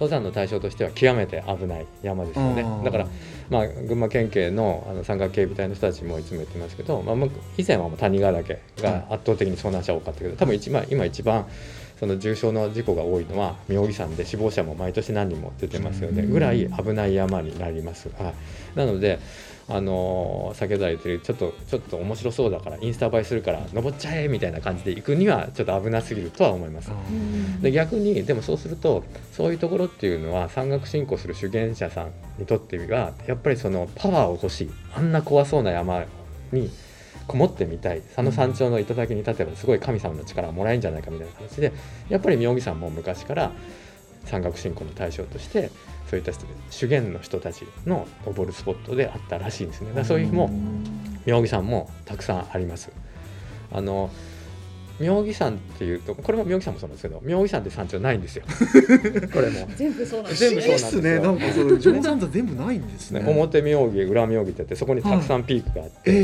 登山の対象としては極めて危ない山ですよね。だから、まあ、群馬県警のあの山岳警備隊の人たちもいつも言ってますけど、まあ、まあ以前はもう谷川岳が圧倒的に遭難者多かったけど多分一番今一番その重傷の事故が多いのは妙義山で死亡者も毎年何人も出てますよね。うん。ぐらい危ない山になります。はい、なのであのー先ほど言ってるちょっとちょっと面白そうだからインスタ映えするから登っちゃえみたいな感じで行くにはちょっと危なすぎるとは思います。で逆にでもそうするとそういうところっていうのは山岳信仰する修験者さんにとってはやっぱりそのパワーを欲しい。あんな怖そうな山にこもってみたい。佐野山頂の頂に立てばすごい神様の力がもらえるんじゃないかみたいな形でやっぱり妙義山も昔から山岳信仰の対象としてそういった人修験の人たちの登るスポットであったらしいんですねだそういう日も妙義山もたくさんあります。あの妙義山っていうとこれも妙義山もそうなんですけど妙義山って山頂ないんですよ。これも。全部そうなんです全部そうなんですね。なんかその上山全部ないんですね。ね、表妙義裏妙義ってあってそこにたくさんピークがあって、え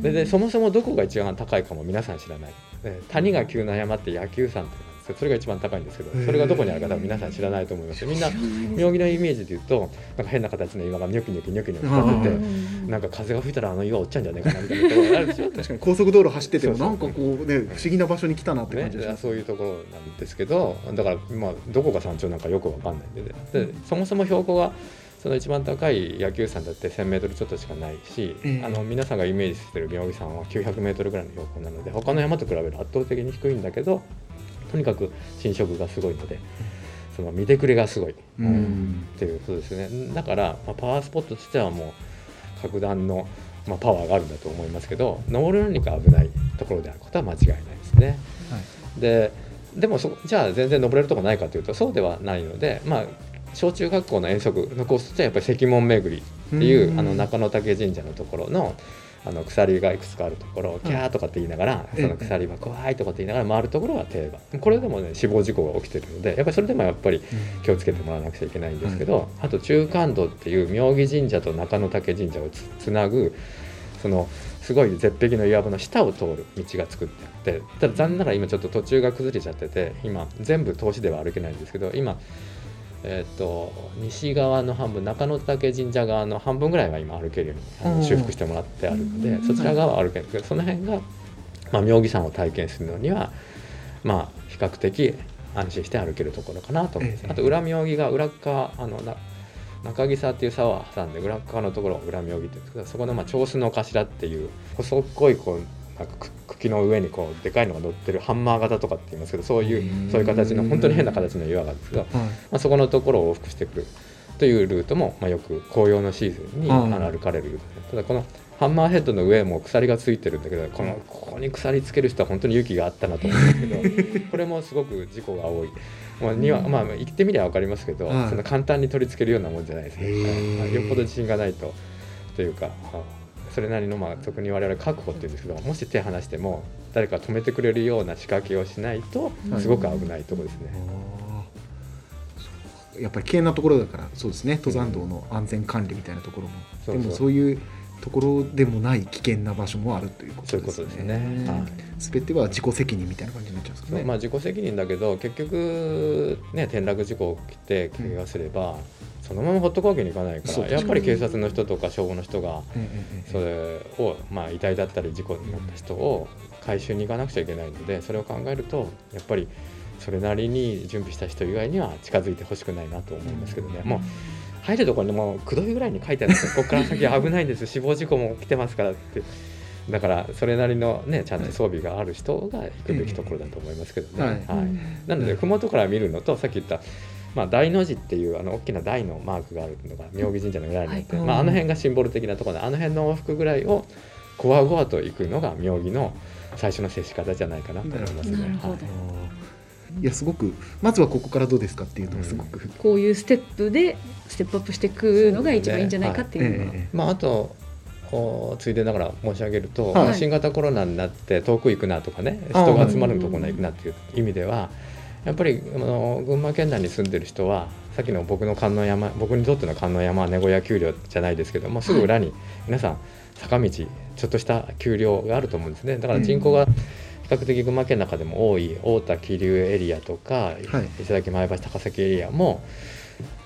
えででそもそもどこが一番高いかも皆さん知らないで谷が急な山って野球山ってけどそれが一番高いんですけどそれがどこにあるか多分皆さん知らないと思います。みんな妙義のイメージで言うとなんか変な形の岩がニョキニョキニョキニョキ立っててなんか風が吹いたらあの岩落ちちゃうんじゃないかなみたいなところがあるでしょ。確かに高速道路走っててもなんかこうね不思議な場所に来たなってね感じがし、ます。そういうところなんですけどだからまあどこが山頂なんかよくわかんないんで,、ね、でそもそも標高がその一番高い野球山だって1000メートルちょっとしかないし、ええ。あの皆さんがイメージしてる妙義山は900メートルぐらいの標高なので他の山と比べると圧倒的に低いんだけどとにかく侵食がすごいのでその見てくれがすごい、うん。っていうことですね。だから、まあ、パワースポットとしてはもう格段の、まあ、パワーがあるんだと思いますけど登るのにか危ないところであることは間違いないですね。はい。ででもそじゃあ全然登れるとこないかというとそうではないのでまあ小中学校の遠足のコースとしてはやっぱり石門巡りっていう、うん。あの中野岳神社のところのあの鎖がいくつかあるところをキャーとかって言いながら、ええその鎖は怖いとかって言いながら回るところが。定番これでもね死亡事故が起きてるのでやっぱりそれでもやっぱり気をつけてもらわなくちゃいけないんですけど、あと中間道っていう妙義神社と中野岳神社をつつなぐそのすごい絶壁の岩場の下を通る道が作ってあってただ残念ながら今ちょっと途中が崩れちゃってて今全部通しでは歩けないんですけど今えー、と西側の半分中野岳神社側の半分ぐらいは今歩けるように修復してもらってあるので、うん。そちら側は歩ける。んですけどその辺が、まあ、妙義山を体験するのにはまあ比較的安心して歩けるところかなと。思います。ええ。あと裏妙義が裏っ側あのな中木沢っていう沢を挟んで裏っ側のところを裏妙義って言うんですけどそこのまあ長須の頭っていう細っこいこうなんかく茎の上にこうでかいのが乗ってるハンマー型とかって言いますけどそういうそういう形の本当に変な形の岩があるんですけど、はい。まあ、そこのところを往復してくるというルートも、まあ、よく紅葉のシーズンに、歩かれるルートただこのハンマーヘッドの上も鎖がついてるんだけどこのここに鎖つける人は本当に勇気があったなと思うんですけど これもすごく事故が多い。まあ、にはまあ言ってみりゃ分かりますけど、はい。そんな簡単に取り付けるようなもんじゃないですね、はい。よっぽど自信がないとというか、あそれなりのまあ俗に我々確保って言うんですけどもし手離しても誰か止めてくれるような仕掛けをしないとはい。すごく危ないところですね。うやっぱり危険なところだからそうですね。登山道の安全管理みたいなところも、そうそう。でもそういうところでもない危険な場所もあるということですそういうことですね。はい。全ては自己責任みたいな感じになっちゃうんですかね。まあ、自己責任だけど結局、ね、転落事故起きて怪我すれば、そのままほっとくわけにいかないからやっぱり警察の人とか消防の人がそれを、まあ、遺体だったり事故になった人を回収に行かなくちゃいけないのでそれを考えるとやっぱりそれなりに準備した人以外には近づいてほしくないなと思いますけどね。もう入るところにもうくどいぐらいに書いてある。んですよ、ここから先危ないんです、死亡事故も起きてますからって。だからそれなりのねちゃんと装備がある人が行くべきところだと思いますけどね。はい。はい。なので麓から見るのとさっき言ったまあ、大の字っていうあの大きな大のマークがあるのが妙義神社の裏にあって、はい。まあ、あの辺がシンボル的なところであの辺の往復ぐらいをこわごわと行くのが妙義の最初の接し方じゃないかなと思いますね。なるほど。はい。いやすごくまずはここからどうですかっていうのがすごく、こういうステップでステップアップしていくのが一番いいんじゃないかっていうのは、えまあ、あとおついでながら申し上げると、はい。まあ新型コロナになって遠く行くなとかねあ人が集まるところに行くなっていう意味ではやっぱりあの群馬県内に住んでる人はさっきの僕の観音山僕にとっての観音山は名古屋丘陵じゃないですけどもすぐ裏に皆さん坂道ちょっとした丘陵があると思うんですね。だから人口が比較的群馬県の中でも多い太田桐生エリアとか、はい。頂前橋高崎エリアも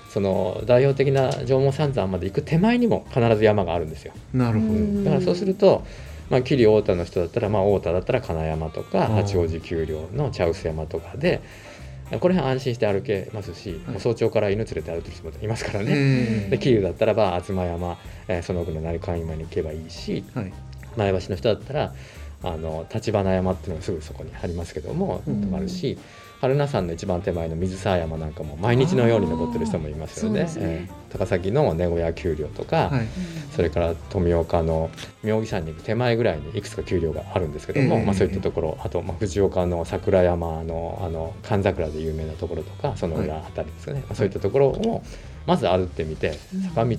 その代表的な縄文三山まで行く手前にも必ず山があるんですよ。なるほど、うん。だからそうすると、まあ、桐生太田の人だったら、まあ、太田だったら金山とか八王子丘陵の茶臼山とかでこれは安心して歩けますし、はい。もう早朝から犬連れて歩いてる人もいますからね。えで桐生だったらば東山、えーその奥の成川山に行けばいいしはい。前橋の人だったらあの立花山っていうのがすぐそこにありますけども、うん。とかあるし春名山の一番手前の水沢山なんかも毎日のように登ってる人もいますよね。高崎の名古屋丘陵とか、はい。それから富岡の妙義山に行く手前ぐらいにいくつか丘陵があるんですけども、ええ。まあ、そういったところあと、まあ、藤岡の桜山のあの寒桜で有名なところとかその裏あたりですかね、まあ、そういったところをまず歩ってみて坂道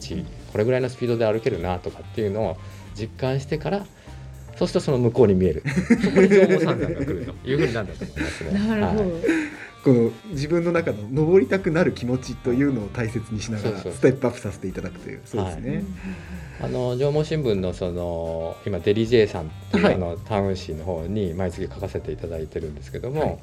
これぐらいのスピードで歩けるなとかっていうのを実感してからそうするとその向こうに見える。そこに縄文三山が来るというふうになるんだと思いますね。なるほど、はいこの自分の中の登りたくなる気持ちというのを大切にしながらステップアップさせていただくというそうですね、あの縄文新聞のその今デリジェイさんっていう、はい。あのタウン誌の方に毎月書かせていただいてるんですけども、はい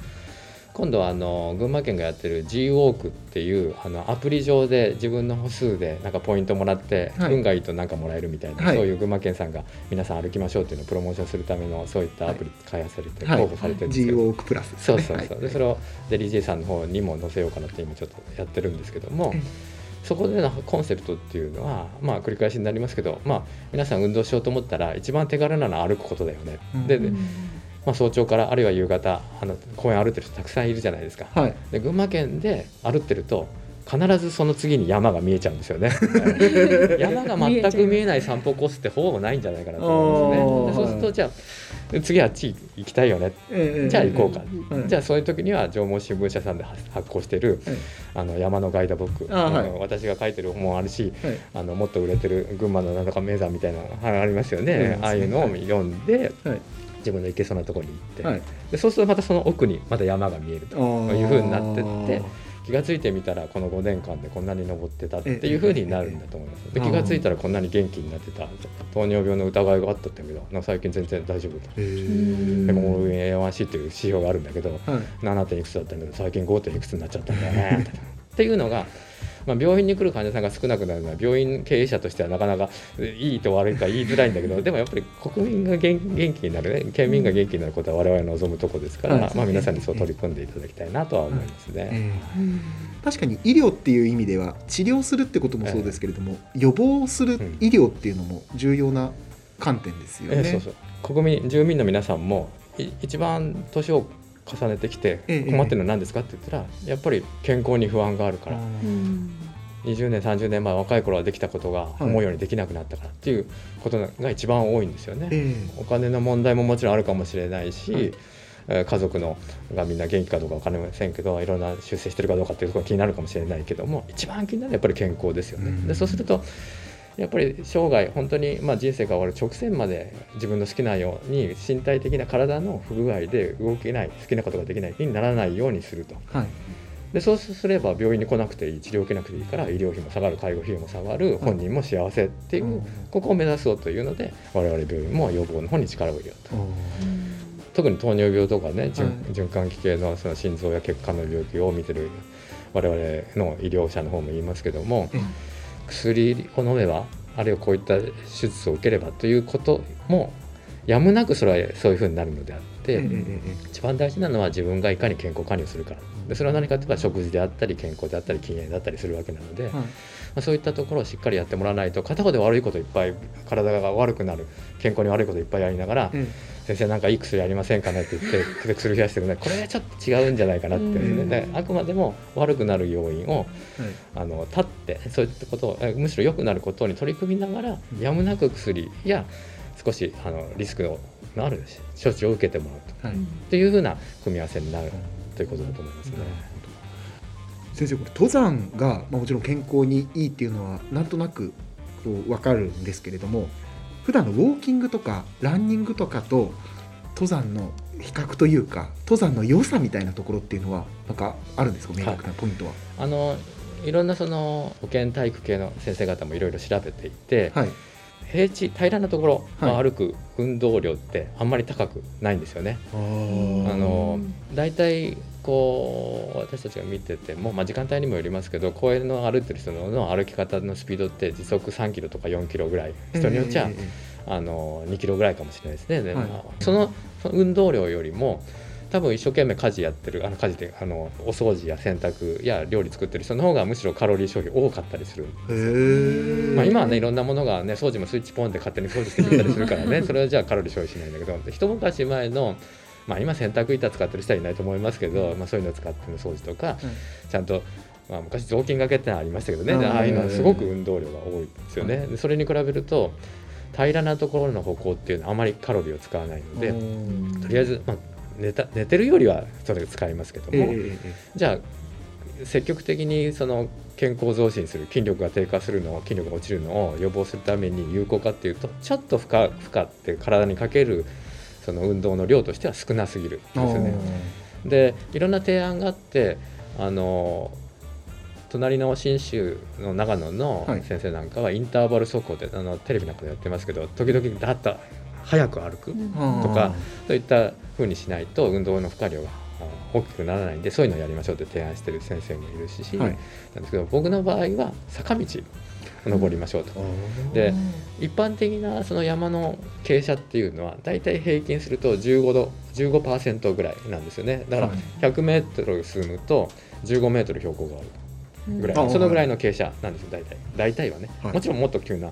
今度はあの群馬県がやってる G ウォークっていうあのアプリ上で自分の歩数でなんかポイントもらって、はい。運がいいとなんかもらえるみたいな、はい。そういう群馬県さんが皆さん歩きましょうっていうのをプロモーションするためのそういったアプリ開発されて、はい。広報されてるんですけ G ど、ウォークプラスそうそうそう、はい。でそれをデリジェイさんの方にも載せようかなって今ちょっとやってるんですけどもええ。そこでのコンセプトっていうのはまあ繰り返しになりますけど、まあ、皆さん運動しようと思ったら一番手軽なのは歩くことだよね、うん。でで、まあ、早朝からあるいは夕方あの公園歩いてる人たくさんいるじゃないですか。はい。で群馬県で歩ってると必ずその次に山が見えちゃうんですよね。山が全く見えない散歩コースってほぼないんじゃないかなと思うんですね。でそうするとじゃあ次あっち行きたいよね。ええじゃあ行こうか、はいじゃあそういう時には縄文新聞社さんで発発行してる、はいあの山のガイドブックあはい。の私が書いてる本もあるしはい。あのもっと売れてる群馬のなんとか名山みたいなのありますよね。あああいうのを読んで、はい自分の行けそうなところに行って、はいでそうするとまたその奥にまた山が見えるとあいうふうになってって気が付いてみたらこの5年間でこんなに登ってたっていうふうになるんだと思います。で気が付いたらこんなに元気になってた糖尿病の疑いがあったってけど最近全然大丈夫だ。でも A1C っていう指標があるんだけどはい 7. 点いくつだったんだけど最近 5. 点いくつになっちゃったんだよね っていうのが、まあ、病院に来る患者さんが少なくなるのは病院経営者としてはなかなかいいと悪いか言いづらいんだけどでもやっぱり国民が元元気になるね県民が元気になることは我々の望むとこですから、はいまあ、皆さんにそう取り組んでいただきたいなとは思いますね。ええ確かに医療っていう意味では治療するってこともそうですけれども、予防する医療っていうのも重要な観点ですよね。ええそうそう。国民住民の皆さんもい一番年を重ねてきてええ。困ってるのは何ですかって言ったらやっぱり健康に不安があるから。あ20年30年前若い頃はできたことがい。思うようにできなくなったからっていうことが一番多いんですよね。えお金の問題ももちろんあるかもしれないし、家族のがみんな元気かどうか分かりませんけどいろんな出世してるかどうかっていうところが気になるかもしれないけども一番気になるのはやっぱり健康ですよね。うん。でそうするとやっぱり生涯本当にまあ人生が終わる直線まで自分の好きなように身体的な体の不具合で動けない好きなことができないにならないようにすると。はい。でそうすれば病院に来なくていい治療を受けなくていいから医療費も下がる介護費用も下がる本人も幸せっていう、うん。ここを目指そうというので我々病院も予防の方に力を入れようと。特に糖尿病とかね循,、環器系のその心臓や血管の病気を見てる我々の医療者の方も言いますけどもえ薬を飲めばあるいはこういった手術を受ければということもやむなくそれはそういうふうになるのであって、ええええ一番大事なのは自分がいかに健康管理をするか。でそれは何かというと食事であったり健康であったり禁煙だったりするわけなので、まはいあ、そういったところをしっかりやってもらわないと片方で悪いこといっぱい体が悪くなる健康に悪いこといっぱいやりながら、え先生なんかいい薬ありませんかね？って言ってで 薬増やしてるねこれはちょっと違うんじゃないかなってね。であくまでも悪くなる要因をえはい。あの立ってそういったことをえむしろ良くなることに取り組みながらやむなく薬や少しあのリスクのある処置を受けてもらうと。はい。っていうふうな組み合わせになるということだと思いますね。先生これ登山が、まあ、もちろん健康にいいっていうのはなんとなくこう分かるんですけれども普段のウォーキングとかランニングとかと登山の比較というか登山の良さみたいなところっていうのはなんかあるんですか？明確なポイントは。あのいろんなその保健体育系の先生方もいろいろ調べていて、はい、平地平らなところをはい。歩く運動量ってあんまり高くないんですよね。ああの大体こう私たちが見てても、まあ、時間帯にもよりますけど公園の歩いてる人の歩き方のスピードって時速3キロとか4キロぐらい人によっちゃ、ええあの2キロぐらいかもしれないですね。ではい。その運動量よりも多分一生懸命家事やってるあの家事であのお掃除や洗濯や料理作ってる人の方がむしろカロリー消費多かったりする。んですまあ、今はねいろんなものがね掃除もスイッチポンで勝手に掃除してくれたりするからねそれはじゃあカロリー消費しないんだけど一昔前のまあ今洗濯板使ってる人はいないと思いますけど、まあ、そういうのを使っての掃除とか、ちゃんと、まあ、昔雑巾がけってのはありましたけどね、うん。ああいうのはすごく運動量が多いですよね、でそれに比べると平らなところの歩行っていうのはあまりカロリーを使わないので、とりあえず、まあ、寝た寝てるよりはそれ使いますけども、ええええじゃあ積極的にその健康増進する筋力が低下するのを筋力が落ちるのを予防するために有効かっていうとちょっと負荷負荷って体にかけるその運動の量としては少なすぎる。んですよね。でいろんな提案があってあの隣の信州の長野のはい。先生なんかはインターバル速歩であのテレビなんかでやってますけど時々だっと早く歩くとかそういった風にしないと運動の負荷量があ大きくならないんでそういうのをやりましょうって提案してる先生もいるし、はい。なんですけど僕の場合は坂道を登りましょうと。で一般的なその山の傾斜っていうのはだいたい平均すると15度15%ぐらいなんですよね。だからはい。100メートル進むと15メートル標高があるぐらい、うん。あそのぐらいの傾斜なんですよ大体。大体はね、はい。もちろんもっと急な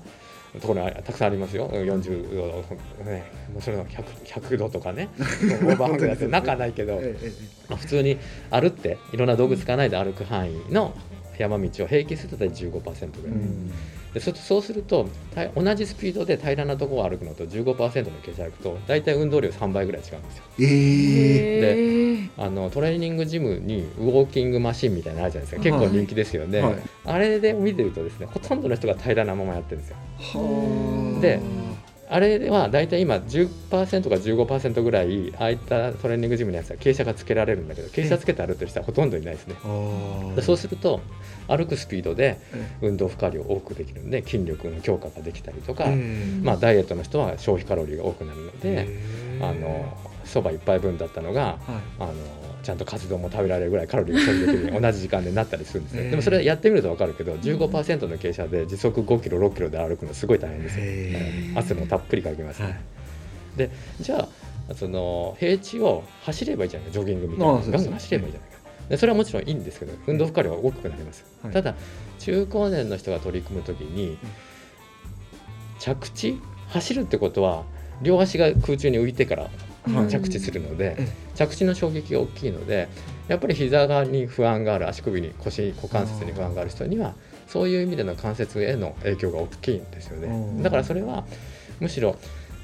ところはたくさんありますよ。40度、ね、もうそれの 100, 100度とかね。オーバーハングだって中はないけど、えええまあ、普通に歩っていろんな道具使わないで歩く範囲の山道を平均すると大体15%ぐらい、えうんでそそうするとた同じスピードで平らなところを歩くのと15%の傾斜歩くと大体運動量3倍ぐらい違うんですよ。ええへあのトレーニングジムにウォーキングマシンみたいなのあるじゃないですか。結構人気ですよね、はい。あれで見てるとですねほとんどの人が平らなままやってるんですよ。はあ。であれでは大体今10%か15%ぐらいああいったトレーニングジムのやつは傾斜がつけられるんだけど傾斜つけて歩いてる人はほとんどいないですね。そうすると歩くスピードでえ運動負荷量多くできるんで筋力の強化ができたりとか、ええまあ、ダイエットの人は消費カロリーが多くなるのでええあのそば1杯分だったのがはい。あのちゃんとカツ丼も食べられるぐらいカロリーが消費できる同じ時間でなったりするんですね、ええでもそれやってみると分かるけど15%の傾斜で時速5キロ6キロで歩くのすごい大変ですよ、へえ汗もたっぷりかきます、ね。はい。じゃあその平地を走ればいいじゃない？かジョギングみたいな。ガンガン走ればいいじゃないか。でそれはもちろんいいんですけど運動負荷量は大きくなります、はい。ただ中高年の人が取り組む時に着地？走るってことは両足が空中に浮いてからはい着地するので、え着地の衝撃が大きいのでやっぱり膝側に不安がある足首に腰股関節に不安がある人にはそういう意味での関節への影響が大きいんですよね。うん。だからそれはむしろ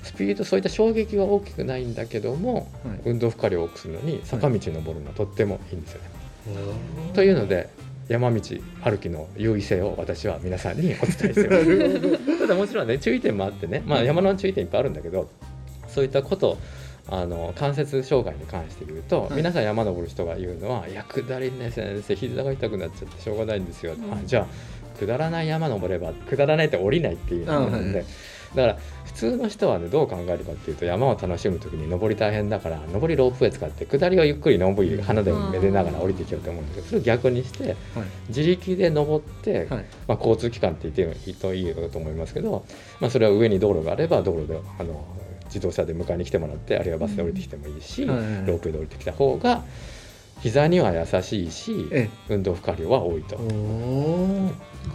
スピードそういった衝撃は大きくないんだけどもはい。運動負荷量を多くするのに坂道を登るのはとってもいいんですよね。というので山道歩きの優位性を私は皆さんにお伝えしてます。ただもちろんね注意点もあってね、まあ、山の注意点いっぱいあるんだけどそういったことあの関節障害に関して言うと、はい。皆さん山登る人が言うのは「いや下りね先生膝が痛くなっちゃってしょうがないんですよ」うん。あじゃあ下らない山登れば下らないって降りないっていうのなんで、あはいだから普通の人はねどう考えるかっていうと山を楽しむ時に登り大変だから登りロープウェイ使って下りをゆっくりのんびり花でもめでながら降りていけようと思うんだけどそれを逆にしてはい。自力で登って、はい。まあ、交通機関って言っていいといいと思いますけど、まあ、それは上に道路があれば道路であの自自動車で迎えに来てもらってあるいはバスで降りてきてもいいし、ロープで降りてきた方が膝には優しいしえ運動負荷量は多いと。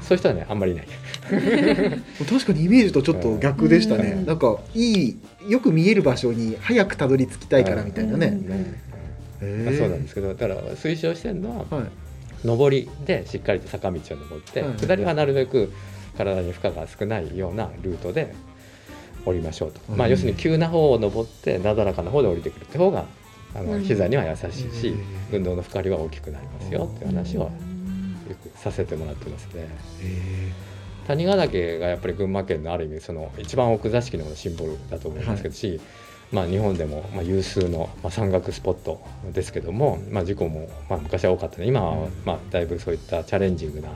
そういう人はねあんまりいない。確かにイメージとちょっと逆でしたね、うん。なんかいいよく見える場所に早くたどり着きたいからみたいなね、うん。へー。まあそうなんですけどだから推奨してるのははい。上りでしっかりと坂道を登って、はい。下りはなるべく体に負荷が少ないようなルートで降りましょうと、うん。まあ要するに急な方を登ってなだらかな方で降りてくるって方があのうん。膝には優しいし、うん。運動の負荷量は大きくなりますよっていう話をよくさせてもらってますね。へ谷川岳がやっぱり群馬県のある意味その一番奥座敷のシンボルだと思いますけどし、まあ、日本でもまあ有数のまあ山岳スポットですけども、まあ、事故もまあ昔は多かったね。今はまあだいぶそういったチャレンジングな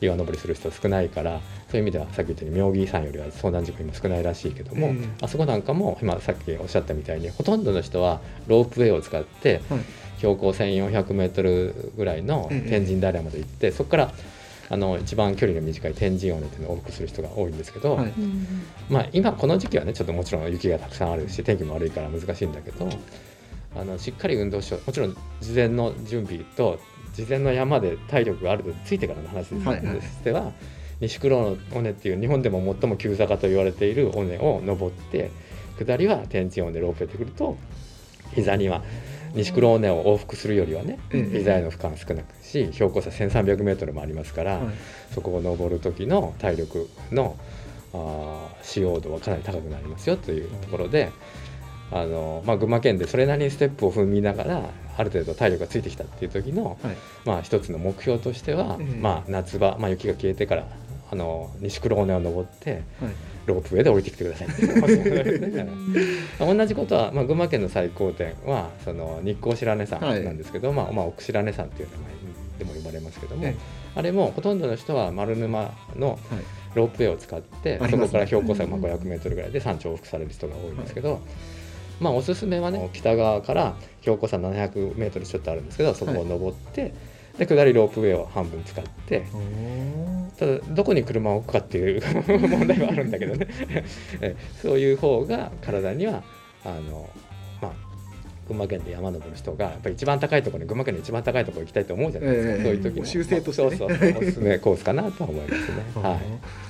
岩登りする人少ないからそういう意味ではさっき言ったように妙義山よりは遭難事故今少ないらしいけども、うん。あそこなんかも今さっきおっしゃったみたいにほとんどの人はロープウェイを使ってはい。標高1400メートルぐらいの天神平まで行ってそこからあの一番距離の短い天神尾根っていうのを往復する人が多いんですけど、はい。まあ、今この時期はねちょっともちろん雪がたくさんあるし天気も悪いから難しいんだけどあのしっかり運動しよう。もちろん事前の準備と事前の山で体力がある程度ついてからの話ですはいはいとしては西黒の尾根っていう日本でも最も急坂と言われている尾根を登って下りは天神尾根ロープウェイでくると膝には西黒尾根を往復するよりはねええ膝への負荷が少なくし標高差1300メートルもありますから、はい。そこを登る時の体力のあー使用度はかなり高くなりますよというところで、あのまあ、群馬県でそれなりにステップを踏みながらある程度体力がついてきたっていう時の、はい。まあ、一つの目標としては、ええまあ、夏場、まあ、雪が消えてからあの西黒尾根を登ってはい。ロープウェイで降りてきてください。同じことは、まあ、群馬県の最高点はその日光白根山なんですけど、まあまあ、奥白根山っていう名前でも呼ばれますけども、えあれもほとんどの人は丸沼のはい。ロープウェイを使って、ありますね。そこから標高差がまあ500メートルぐらいで山頂を往復される人が多いんですけど、まあおすすめはね北側から標高差700メートルちょっとあるんですけどそこを登って、で下りロープウェイを半分使ってただどこに車を置くかっていう 問題はあるんだけどね。えそういう方が体にはあのまあ群馬県で山登る人がやっぱり一番高いところに群馬県の一番高いところ行きたいと思うじゃないですか、ええそういう時の習性としてねそうそうおすすめコースかなとは思いますね。はい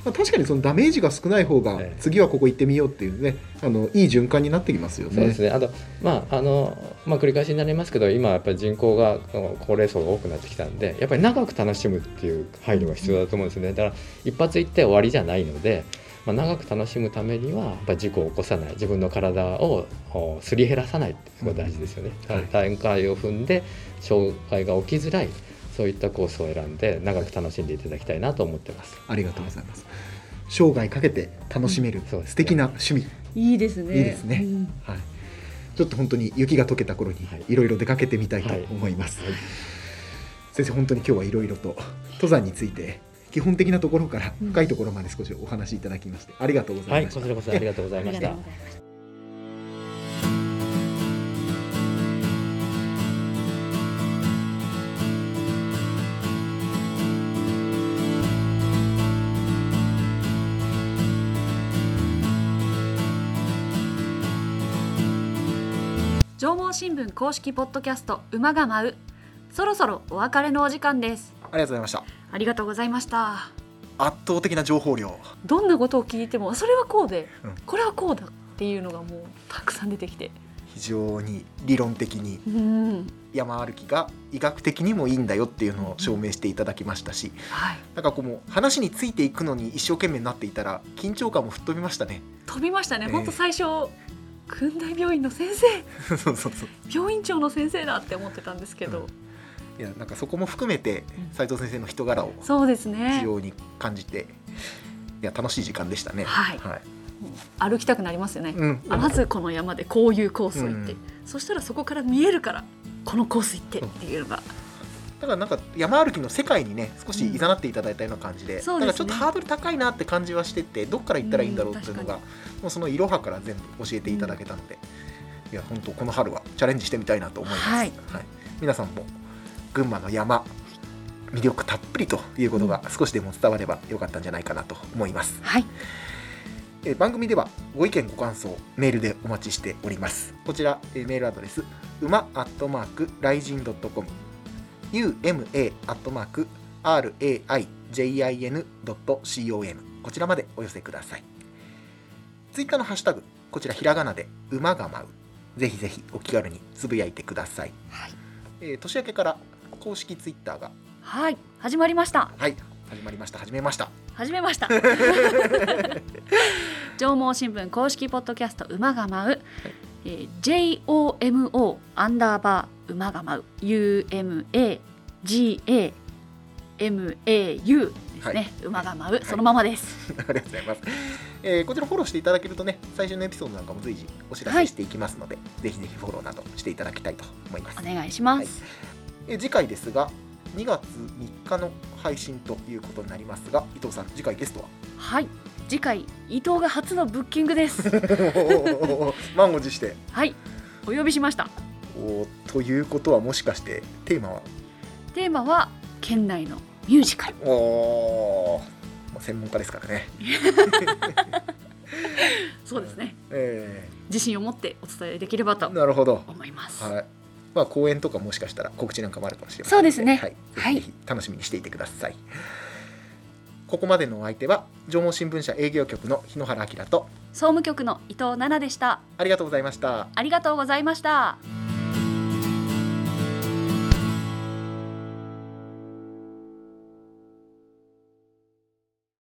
まあ、確かにそのダメージが少ない方がええ次はここ行ってみようっていうねあのいい循環になってきますよね。そうですね。あと、まあ、あの、まあ、繰り返しになりますけど、今やっぱり人口が、高齢層が多くなってきたんで。やっぱり長く楽しむっていう配慮が必要だと思うんですね。だから、一発行って終わりじゃないので。まあ、長く楽しむためには、やっぱり事故を起こさない、自分の体をおすり減らさないっていうのが大事ですよね。うんはい段階を踏んで、障害が起きづらい。そういったコースを選んで、長く楽しんでいただきたいなと思ってます。ありがとうございます。生涯かけて楽しめるそうですね素敵な趣味、いいですねいいですねうんはい。ちょっと本当に雪が溶けた頃にはいいろいろ出かけてみたいと思います。先生本当に今日はいろいろと登山について基本的なところからうん深いところまで少しお話しいただきましてありがとうござはいい、ました。こちらこそありがとうございましたありがとう。ございました縄文新聞公式ポッドキャスト馬が舞うそろそろお別れのお時間ですありがとうございました。ありがとうございました。圧倒的な情報量。どんなことを聞いてもそれはこうで、うん。これはこうだっていうのがもうたくさん出てきて。非常に理論的にうん。山歩きが医学的にもいいんだよっていうのを証明していただきましたし、はい。なんかこう話についていくのに一生懸命になっていたら緊張感も吹っ飛びましたね。飛びましたね、ええ。ほんと最初訓大病院の先生。そうそうそう。病院長の先生だって思ってたんですけど、いやなんかそこも含めてうん。斉藤先生の人柄をそうですね。非常に感じて、いや楽しい時間でしたね。はい。はい。歩きたくなりますよね、うん。あまずこの山でこういうコースを行って、うんそしたらそこから見えるからこのコース行ってっていうのが、だからなんか山歩きの世界にね少し誘っていただいたような感じで、そうですね。ちょっとハードル高いなって感じはしててどっから行ったらいいんだろうっていうのが、うんもうそのいろはから全部教えていただけたので、いや本当この春はチャレンジしてみたいなと思います。はい。皆さんも群馬の山魅力たっぷりということが少しでも伝わればよかったんじゃないかなと思います。はい。えー番組ではご意見ご感想メールでお待ちしております。こちら、えーメールアドレスうまアットマークライジンドットコム uma アットマーク raijin.com こちらまでお寄せください。ツイッターのハッシュタグこちらひらがなで馬が舞う。ぜひぜひお気軽につぶやいてください、はい。えー年明けから公式ツイッターが。はい始まりました。はい始まりました。始めました。始めました。上毛新聞公式ポッドキャスト馬が舞う、えー JOMO アンダーバー馬が舞う。UMAGAMAU ですね、はい。馬が舞う。そのままです、ありがとうございます、えーこちらフォローしていただけるとね最初のエピソードなんかも随時お知らせしていきますので、ぜひぜひフォローなどしていただきたいと思います。お願いします、えー次回ですが2月3日の配信ということになりますが伊藤さん次回ゲストは？はい。次回伊藤が初のブッキングです。満を持して。はい。お呼びしました。おーということはもしかしてテーマは？テーマは県内のミュージカル。お専門家ですからね、そうですね。え自信を持ってお伝えできればとーなるほど。思います、はいまあ公演とかもしかしたら告知なんかもあるかもしれませんそうですね。はい、はい。ぜひ楽しみにしていてください、ここまでのお相手は縄文新聞社営業局の日野原明と総務局の伊藤奈々でした。ありがとうございました。ありがとうございました。